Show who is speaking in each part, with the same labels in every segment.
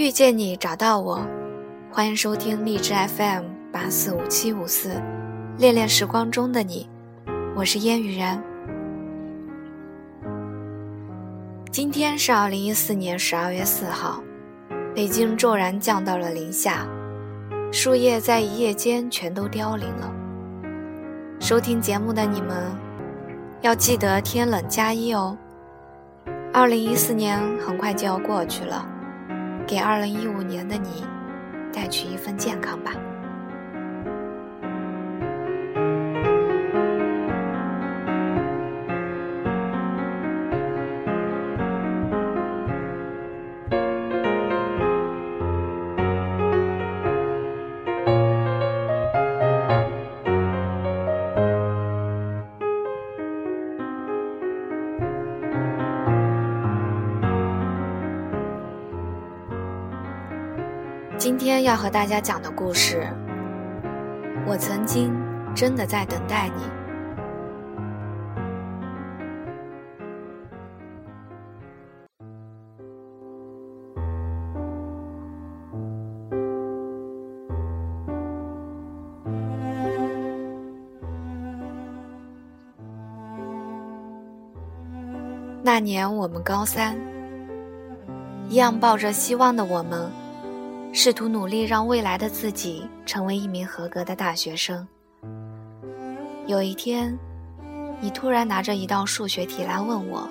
Speaker 1: 遇见你，找到我，欢迎收听荔枝 FM 八四五七五四，恋恋时光中的你，我是烟雨然。今天是二零一四年十二月四号，北京骤然降到了零下，树叶在一夜间全都凋零了。收听节目的你们，要记得天冷加衣哦。二零一四年很快就要过去了。给二零一五年的你带去一份健康吧。今天要和大家讲的故事，我曾经真的在等待你。那年我们高三，一样抱着希望的我们。试图努力让未来的自己成为一名合格的大学生。有一天，你突然拿着一道数学题来问我，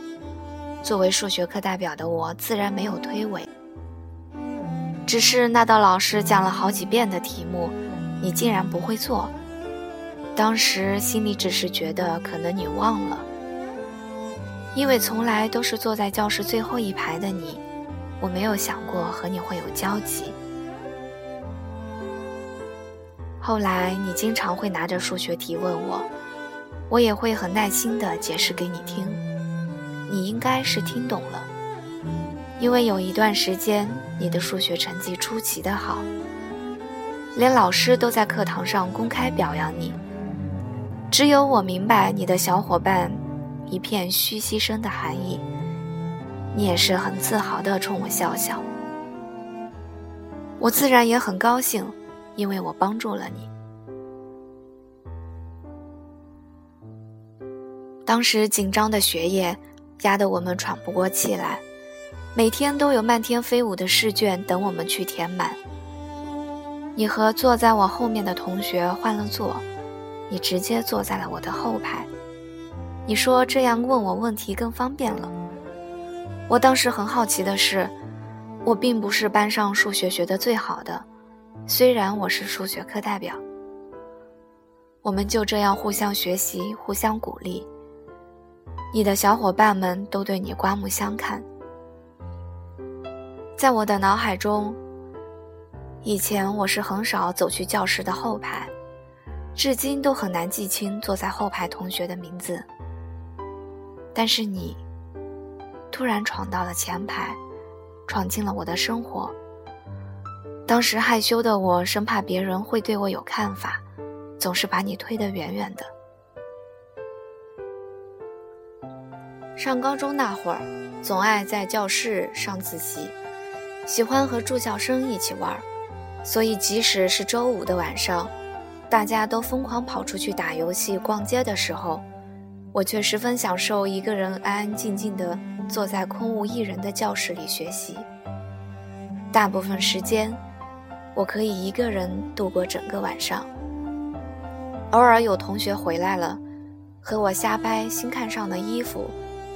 Speaker 1: 作为数学课代表的我自然没有推诿。只是那道老师讲了好几遍的题目，你竟然不会做。当时心里只是觉得可能你忘了，因为从来都是坐在教室最后一排的你，我没有想过和你会有交集。后来，你经常会拿着数学题问我，我也会很耐心地解释给你听。你应该是听懂了，因为有一段时间你的数学成绩出奇的好，连老师都在课堂上公开表扬你。只有我明白你的小伙伴一片嘘牺声的含义，你也是很自豪地冲我笑笑。我自然也很高兴。因为我帮助了你。当时紧张的学业压得我们喘不过气来，每天都有漫天飞舞的试卷等我们去填满。你和坐在我后面的同学换了座，你直接坐在了我的后排。你说这样问我问题更方便了。我当时很好奇的是，我并不是班上数学学的最好的。虽然我是数学课代表，我们就这样互相学习、互相鼓励。你的小伙伴们都对你刮目相看。在我的脑海中，以前我是很少走去教室的后排，至今都很难记清坐在后排同学的名字。但是你，突然闯到了前排，闯进了我的生活。当时害羞的我，生怕别人会对我有看法，总是把你推得远远的。上高中那会儿，总爱在教室上自习，喜欢和住校生一起玩，所以即使是周五的晚上，大家都疯狂跑出去打游戏、逛街的时候，我却十分享受一个人安安静静的坐在空无一人的教室里学习。大部分时间。我可以一个人度过整个晚上。偶尔有同学回来了，和我瞎掰新看上的衣服，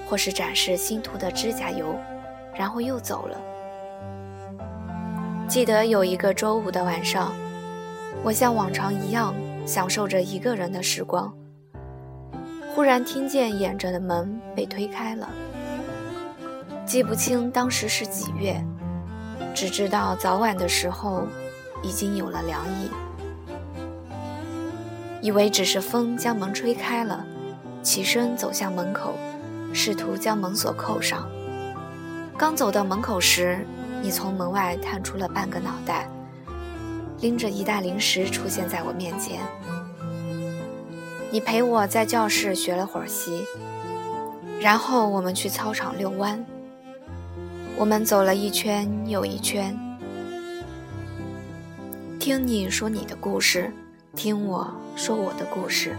Speaker 1: 或是展示新涂的指甲油，然后又走了。记得有一个周五的晚上，我像往常一样享受着一个人的时光，忽然听见掩着的门被推开了。记不清当时是几月，只知道早晚的时候。已经有了凉意，以为只是风将门吹开了，起身走向门口，试图将门锁扣上。刚走到门口时，你从门外探出了半个脑袋，拎着一袋零食出现在我面前。你陪我在教室学了会儿习，然后我们去操场遛弯。我们走了一圈又一圈。听你说你的故事，听我说我的故事。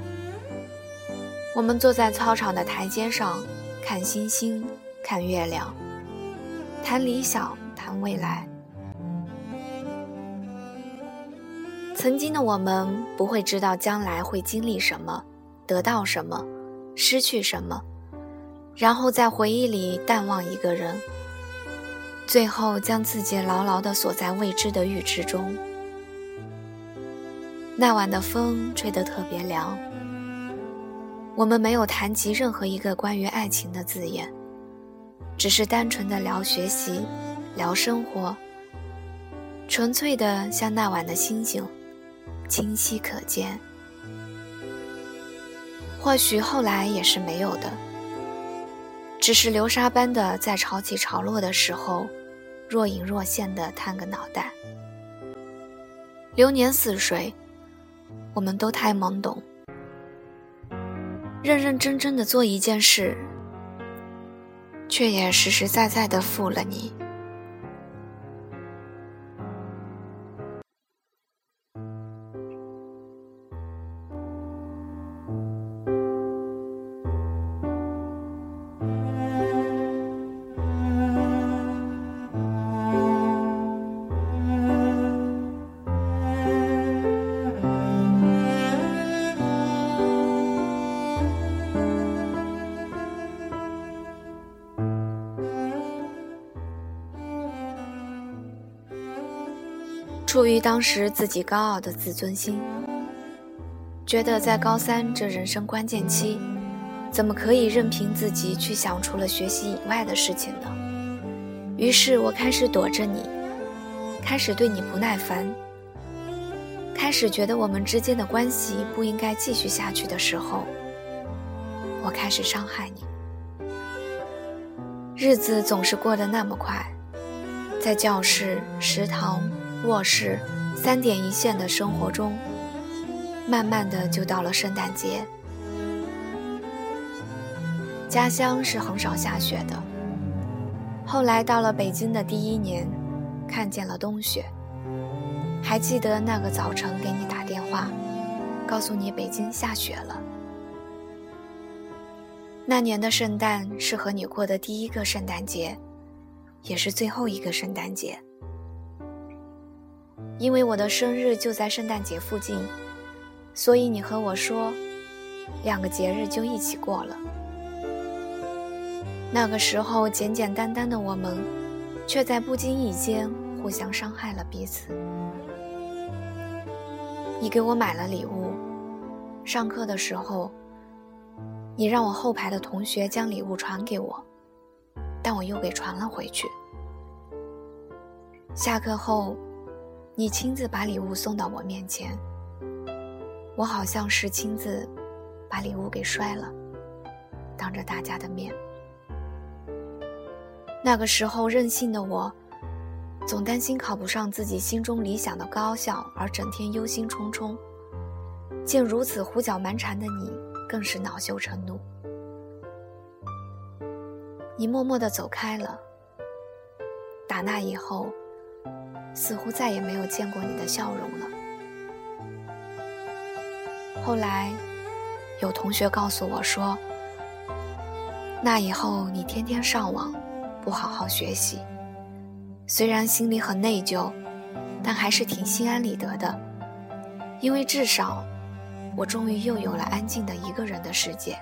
Speaker 1: 我们坐在操场的台阶上，看星星，看月亮，谈理想，谈未来。曾经的我们不会知道将来会经历什么，得到什么，失去什么，然后在回忆里淡忘一个人，最后将自己牢牢地锁在未知的预知中。那晚的风吹得特别凉。我们没有谈及任何一个关于爱情的字眼，只是单纯的聊学习，聊生活，纯粹的像那晚的星星，清晰可见。或许后来也是没有的，只是流沙般的在潮起潮落的时候，若隐若现的探个脑袋。流年似水，我们都太懵懂。认认真真的做一件事，却也实实在在的负了你。出于当时自己高傲的自尊心，觉得在高三这人生关键期，怎么可以任凭自己去想除了学习以外的事情呢？于是我开始躲着你，开始对你不耐烦，开始觉得我们之间的关系不应该继续下去的时候，我开始伤害你。日子总是过得那么快，在教室、食堂。卧室，三点一线的生活中，慢慢的就到了圣诞节。家乡是很少下雪的。后来到了北京的第一年，看见了冬雪。还记得那个早晨给你打电话，告诉你北京下雪了。那年的圣诞是和你过的第一个圣诞节，也是最后一个圣诞节。因为我的生日就在圣诞节附近，所以你和我说，两个节日就一起过了。那个时候简简单单的我们，却在不经意间互相伤害了彼此。你给我买了礼物，上课的时候，你让我后排的同学将礼物传给我，但我又给传了回去。下课后。你亲自把礼物送到我面前，我好像是亲自把礼物给摔了，当着大家的面。那个时候任性的我，总担心考不上自己心中理想的高校，而整天忧心忡忡。见如此胡搅蛮缠的你，更是恼羞成怒。你默默地走开了。打那以后。似乎再也没有见过你的笑容了。后来，有同学告诉我说：“那以后你天天上网，不好好学习，虽然心里很内疚，但还是挺心安理得的，因为至少，我终于又有了安静的一个人的世界。”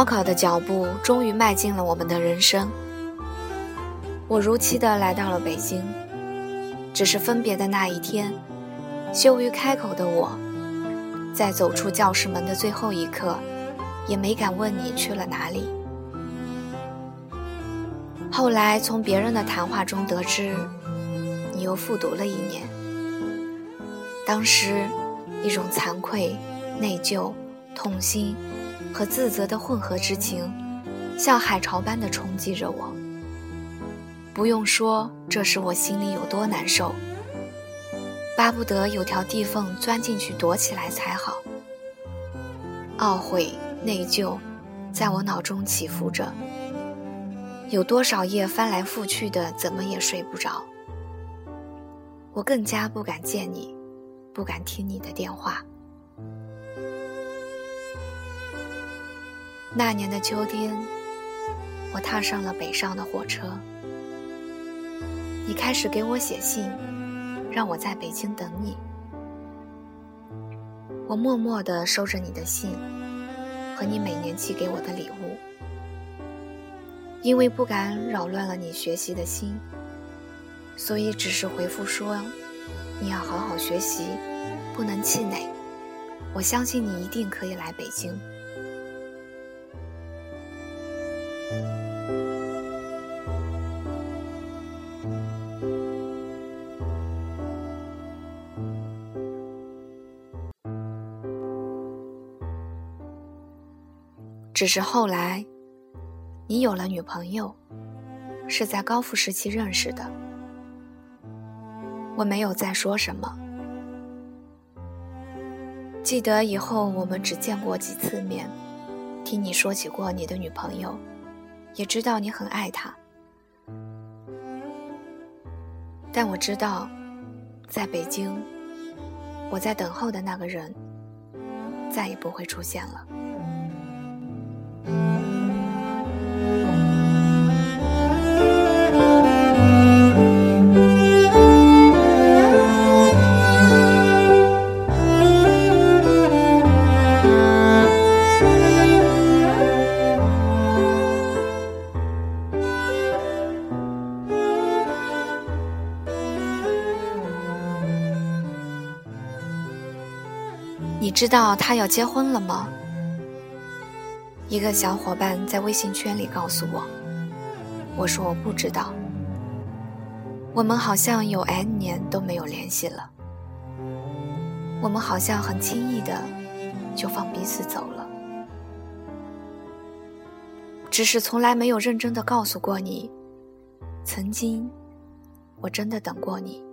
Speaker 1: 高考的脚步终于迈进了我们的人生。我如期的来到了北京，只是分别的那一天，羞于开口的我，在走出教室门的最后一刻，也没敢问你去了哪里。后来从别人的谈话中得知，你又复读了一年。当时，一种惭愧、内疚、痛心和自责的混合之情，像海潮般的冲击着我。不用说，这时我心里有多难受，巴不得有条地缝钻进去躲起来才好。懊悔、内疚，在我脑中起伏着。有多少夜翻来覆去的，怎么也睡不着。我更加不敢见你，不敢听你的电话。那年的秋天，我踏上了北上的火车。你开始给我写信，让我在北京等你。我默默地收着你的信，和你每年寄给我的礼物。因为不敢扰乱了你学习的心，所以只是回复说：“你要好好学习，不能气馁。我相信你一定可以来北京。”只是后来。你有了女朋友，是在高复时期认识的。我没有再说什么。记得以后我们只见过几次面，听你说起过你的女朋友，也知道你很爱她。但我知道，在北京，我在等候的那个人，再也不会出现了。知道他要结婚了吗？一个小伙伴在微信圈里告诉我，我说我不知道。我们好像有 N 年都没有联系了，我们好像很轻易的就放彼此走了，只是从来没有认真的告诉过你，曾经我真的等过你。